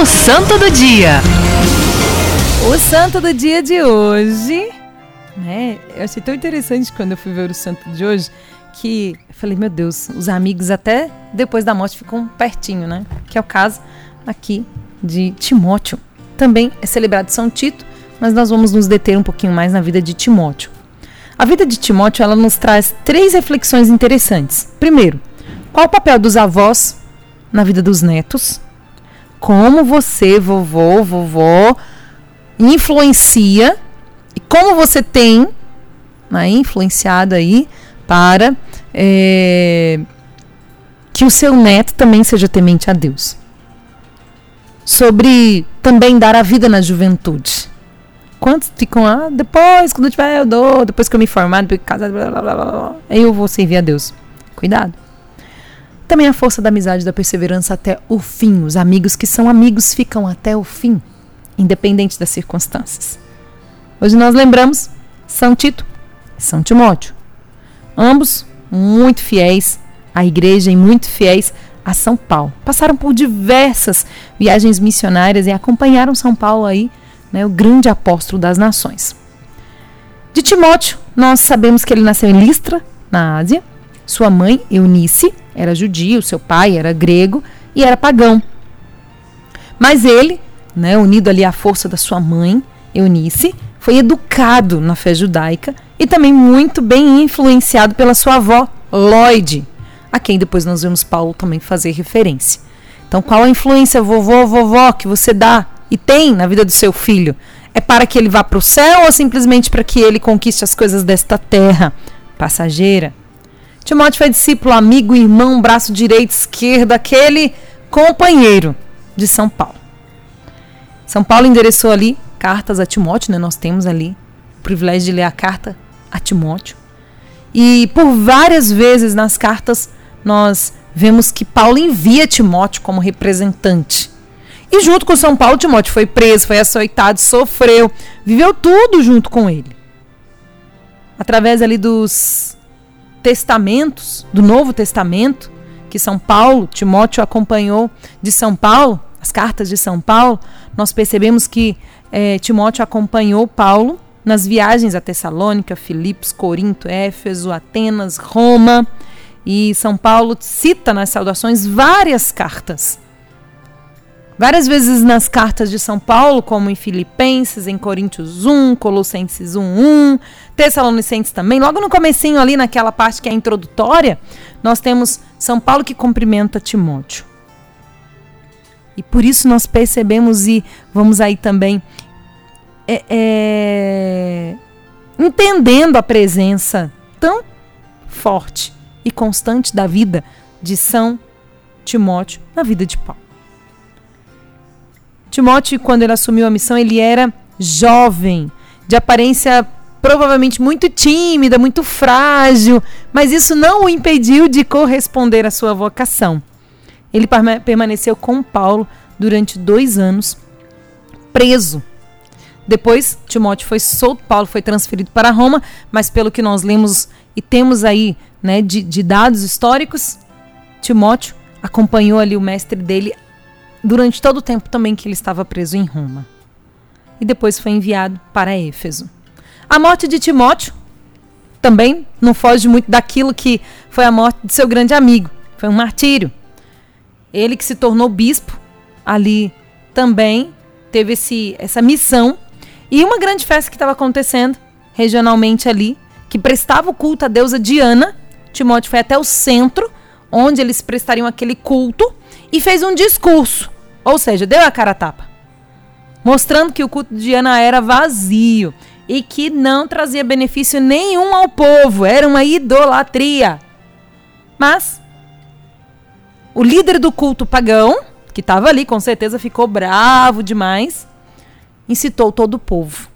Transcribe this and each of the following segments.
O Santo do Dia. O santo do dia de hoje, né? Eu achei tão interessante quando eu fui ver o santo de hoje que eu falei, meu Deus, os amigos até depois da morte ficam pertinho, né? Que é o caso aqui de Timóteo. Também é celebrado São Tito, mas nós vamos nos deter um pouquinho mais na vida de Timóteo. A vida de Timóteo, ela nos traz três reflexões interessantes. Primeiro, qual o papel dos avós na vida dos netos? Como você, vovô, vovó, influencia e como você tem né, influenciado aí para é, que o seu neto também seja temente a Deus. Sobre também dar a vida na juventude. Quantos ficam? Ah, depois, quando eu tiver, eu dou. Depois que eu me formar, depois que casar, blá, blá, blá, blá, eu vou servir a Deus. Cuidado. Também a força da amizade, da perseverança até o fim. Os amigos que são amigos ficam até o fim, independente das circunstâncias. Hoje nós lembramos São Tito e São Timóteo. Ambos muito fiéis à igreja e muito fiéis a São Paulo. Passaram por diversas viagens missionárias e acompanharam São Paulo aí, né, o grande apóstolo das nações. De Timóteo, nós sabemos que ele nasceu em Listra, na Ásia. Sua mãe, Eunice, era judio, seu pai era grego e era pagão. Mas ele, né, unido ali à força da sua mãe, Eunice, foi educado na fé judaica e também muito bem influenciado pela sua avó, Lloyd, a quem depois nós vemos Paulo também fazer referência. Então, qual a influência, vovô, vovó, que você dá e tem na vida do seu filho? É para que ele vá para o céu ou simplesmente para que ele conquiste as coisas desta terra passageira? Timóteo foi discípulo, amigo, irmão, braço direito, esquerdo, aquele companheiro de São Paulo. São Paulo endereçou ali cartas a Timóteo, né? Nós temos ali o privilégio de ler a carta a Timóteo. E por várias vezes nas cartas nós vemos que Paulo envia Timóteo como representante. E junto com São Paulo, Timóteo foi preso, foi açoitado, sofreu, viveu tudo junto com ele. Através ali dos testamentos, do Novo Testamento, que São Paulo, Timóteo acompanhou de São Paulo, as cartas de São Paulo, nós percebemos que é, Timóteo acompanhou Paulo nas viagens a Tessalônica, Filipos, Corinto, Éfeso, Atenas, Roma. E São Paulo cita nas saudações várias cartas Várias vezes nas cartas de São Paulo, como em Filipenses, em Coríntios 1, Colossenses 1, 1, Tessalonicenses também, logo no comecinho ali naquela parte que é introdutória, nós temos São Paulo que cumprimenta Timóteo. E por isso nós percebemos e vamos aí também é, é, entendendo a presença tão forte e constante da vida de São Timóteo na vida de Paulo. Timóteo, quando ele assumiu a missão, ele era jovem, de aparência provavelmente muito tímida, muito frágil, mas isso não o impediu de corresponder à sua vocação. Ele permaneceu com Paulo durante dois anos, preso. Depois, Timóteo foi solto, Paulo foi transferido para Roma, mas pelo que nós lemos e temos aí né, de, de dados históricos, Timóteo acompanhou ali o mestre dele durante todo o tempo também que ele estava preso em Roma. E depois foi enviado para Éfeso. A morte de Timóteo também não foge muito daquilo que foi a morte de seu grande amigo. Foi um martírio. Ele que se tornou bispo ali também teve esse, essa missão. E uma grande festa que estava acontecendo regionalmente ali, que prestava o culto à deusa Diana. Timóteo foi até o centro, onde eles prestariam aquele culto e fez um discurso. Ou seja, deu a cara a tapa. Mostrando que o culto de Diana era vazio e que não trazia benefício nenhum ao povo. Era uma idolatria. Mas o líder do culto pagão, que estava ali, com certeza ficou bravo demais, incitou todo o povo.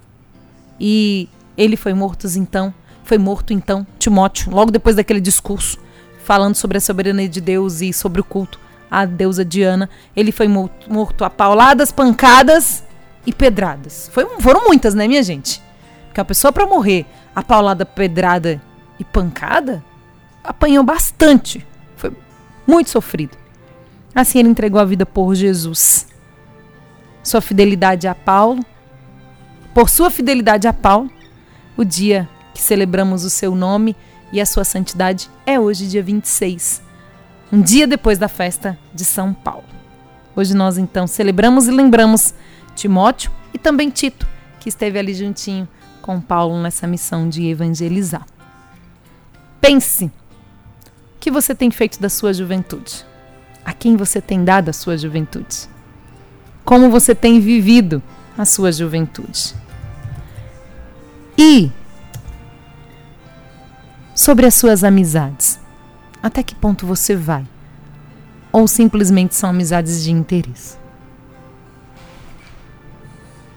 E ele foi morto então, foi morto então Timóteo, logo depois daquele discurso falando sobre a soberania de Deus e sobre o culto a deusa Diana. Ele foi morto a pauladas, pancadas e pedradas. Foi, foram muitas, né, minha gente? Porque a pessoa para morrer a paulada, pedrada e pancada apanhou bastante. Foi muito sofrido. Assim ele entregou a vida por Jesus. sua fidelidade a Paulo, por sua fidelidade a Paulo, o dia que celebramos o seu nome e a sua santidade é hoje, dia 26, um dia depois da festa de São Paulo. Hoje nós então celebramos e lembramos Timóteo e também Tito, que esteve ali juntinho com Paulo nessa missão de evangelizar. Pense o que você tem feito da sua juventude. A quem você tem dado a sua juventude? Como você tem vivido a sua juventude? E sobre as suas amizades. Até que ponto você vai? Ou simplesmente são amizades de interesse?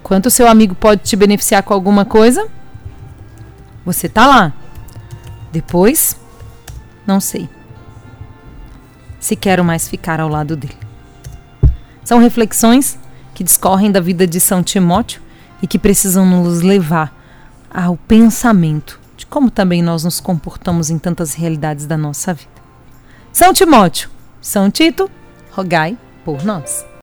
Quanto seu amigo pode te beneficiar com alguma coisa? Você tá lá. Depois, não sei. Se quero mais ficar ao lado dele. São reflexões que discorrem da vida de São Timóteo e que precisam nos levar ao pensamento de como também nós nos comportamos em tantas realidades da nossa vida. São Timóteo, São Tito, rogai por nós.